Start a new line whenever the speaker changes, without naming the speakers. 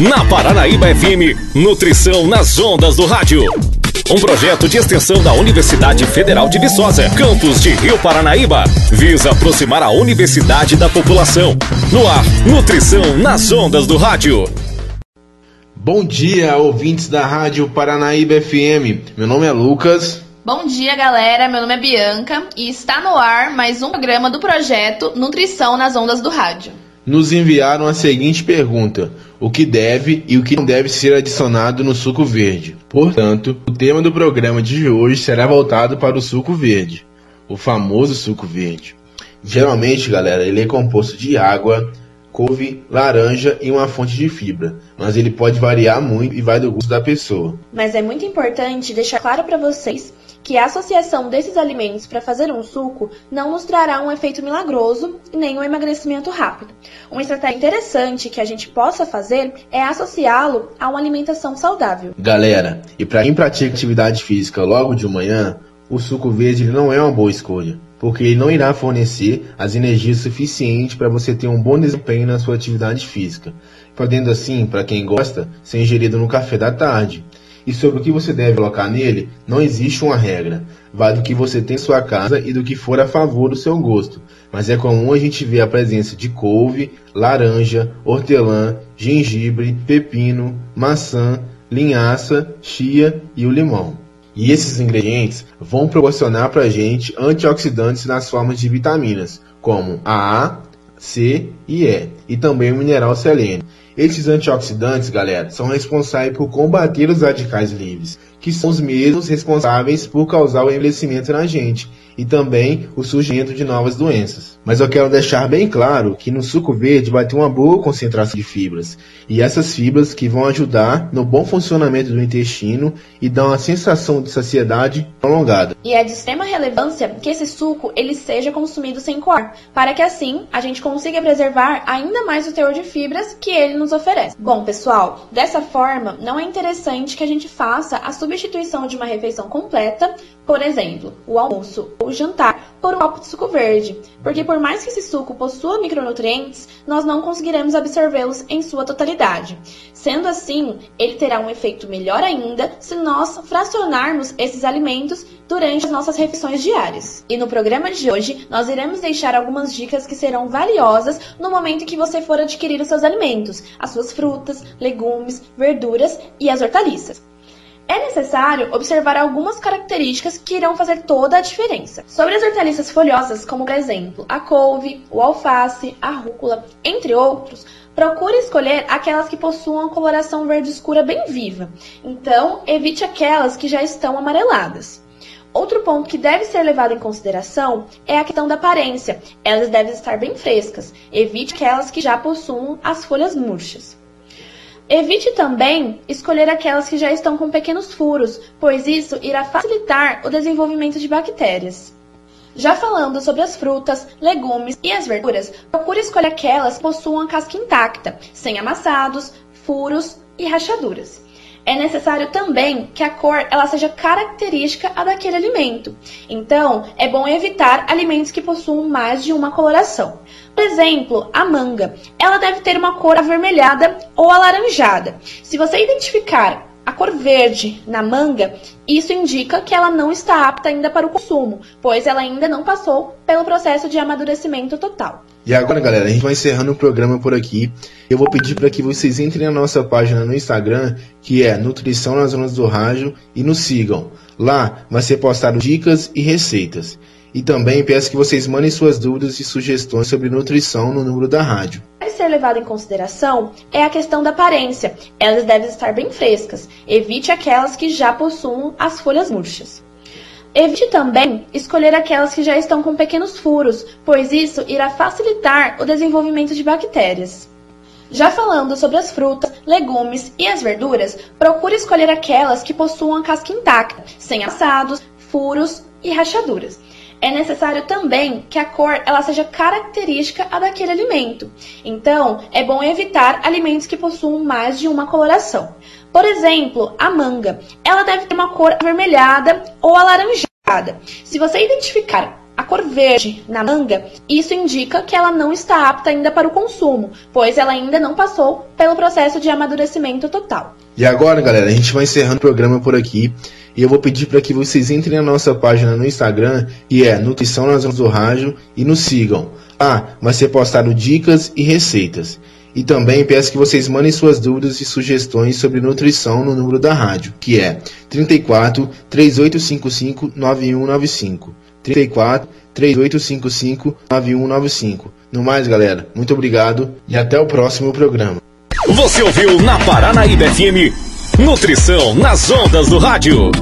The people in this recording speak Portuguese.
Na Paranaíba FM, Nutrição nas Ondas do Rádio. Um projeto de extensão da Universidade Federal de Viçosa, campus de Rio Paranaíba, visa aproximar a universidade da população. No ar, Nutrição nas Ondas do Rádio.
Bom dia, ouvintes da Rádio Paranaíba FM. Meu nome é Lucas.
Bom dia, galera. Meu nome é Bianca e está no ar mais um programa do projeto Nutrição nas Ondas do Rádio.
Nos enviaram a seguinte pergunta: o que deve e o que não deve ser adicionado no suco verde? Portanto, o tema do programa de hoje será voltado para o suco verde, o famoso suco verde. Geralmente, galera, ele é composto de água, couve, laranja e uma fonte de fibra, mas ele pode variar muito e vai do gosto da pessoa.
Mas é muito importante deixar claro para vocês que a associação desses alimentos para fazer um suco não nos trará um efeito milagroso nem um emagrecimento rápido. Uma estratégia interessante que a gente possa fazer é associá-lo a uma alimentação saudável.
Galera, e para quem pratica atividade física logo de manhã, o suco verde não é uma boa escolha porque ele não irá fornecer as energias suficientes para você ter um bom desempenho na sua atividade física, podendo assim, para quem gosta, ser ingerido no café da tarde. E sobre o que você deve colocar nele, não existe uma regra. Vai do que você tem em sua casa e do que for a favor do seu gosto. Mas é comum a gente ver a presença de couve, laranja, hortelã, gengibre, pepino, maçã, linhaça, chia e o limão. E esses ingredientes vão proporcionar para a gente antioxidantes nas formas de vitaminas, como a A, C e E, e também o mineral selênio. Esses antioxidantes, galera, são responsáveis por combater os radicais livres, que são os mesmos responsáveis por causar o envelhecimento na gente e também o surgimento de novas doenças. Mas eu quero deixar bem claro que no suco verde vai ter uma boa concentração de fibras, e essas fibras que vão ajudar no bom funcionamento do intestino e dar uma sensação de saciedade prolongada.
E é de extrema relevância que esse suco ele seja consumido sem coar, para que assim a gente consiga preservar ainda mais o teor de fibras que ele nos oferece. Bom, pessoal, dessa forma não é interessante que a gente faça a substituição de uma refeição completa, por exemplo, o almoço ou jantar por um copo de suco verde, porque por mais que esse suco possua micronutrientes, nós não conseguiremos absorvê-los em sua totalidade. Sendo assim, ele terá um efeito melhor ainda se nós fracionarmos esses alimentos durante as nossas refeições diárias. E no programa de hoje, nós iremos deixar algumas dicas que serão valiosas no momento que você for adquirir os seus alimentos, as suas frutas, legumes, verduras e as hortaliças é necessário observar algumas características que irão fazer toda a diferença. Sobre as hortaliças folhosas, como por exemplo a couve, o alface, a rúcula, entre outros, procure escolher aquelas que possuam coloração verde escura bem viva. Então, evite aquelas que já estão amareladas. Outro ponto que deve ser levado em consideração é a questão da aparência. Elas devem estar bem frescas. Evite aquelas que já possuam as folhas murchas. Evite também escolher aquelas que já estão com pequenos furos, pois isso irá facilitar o desenvolvimento de bactérias. Já falando sobre as frutas, legumes e as verduras, procure escolher aquelas que possuam a casca intacta, sem amassados, furos e rachaduras. É necessário também que a cor ela seja característica a daquele alimento. Então, é bom evitar alimentos que possuam mais de uma coloração. Por exemplo, a manga. Ela deve ter uma cor avermelhada ou alaranjada. Se você identificar a cor verde na manga, isso indica que ela não está apta ainda para o consumo, pois ela ainda não passou pelo processo de amadurecimento total.
E agora, galera, a gente vai encerrando o programa por aqui. Eu vou pedir para que vocês entrem na nossa página no Instagram, que é Nutrição nas Zonas do Rádio, e nos sigam. Lá vai ser postado dicas e receitas. E também peço que vocês mandem suas dúvidas e sugestões sobre nutrição no número da rádio.
Ser levado em consideração é a questão da aparência. Elas devem estar bem frescas. Evite aquelas que já possuam as folhas murchas. Evite também escolher aquelas que já estão com pequenos furos, pois isso irá facilitar o desenvolvimento de bactérias. Já falando sobre as frutas, legumes e as verduras, procure escolher aquelas que possuam a casca intacta, sem assados, furos e rachaduras é necessário também que a cor ela seja característica a daquele alimento. Então, é bom evitar alimentos que possuam mais de uma coloração. Por exemplo, a manga. Ela deve ter uma cor avermelhada ou alaranjada. Se você identificar a cor verde na manga, isso indica que ela não está apta ainda para o consumo, pois ela ainda não passou pelo processo de amadurecimento total.
E agora, galera, a gente vai encerrando o programa por aqui. E eu vou pedir para que vocês entrem na nossa página no Instagram, que é Nutrição nas Zonas do Rádio, e nos sigam. Ah, vai ser postado dicas e receitas. E também peço que vocês mandem suas dúvidas e sugestões sobre nutrição no número da rádio, que é 34 3855 9195. 34 3855 9195. No mais, galera, muito obrigado e até o próximo programa.
Você ouviu na Paranaíba FM Nutrição nas ondas do rádio.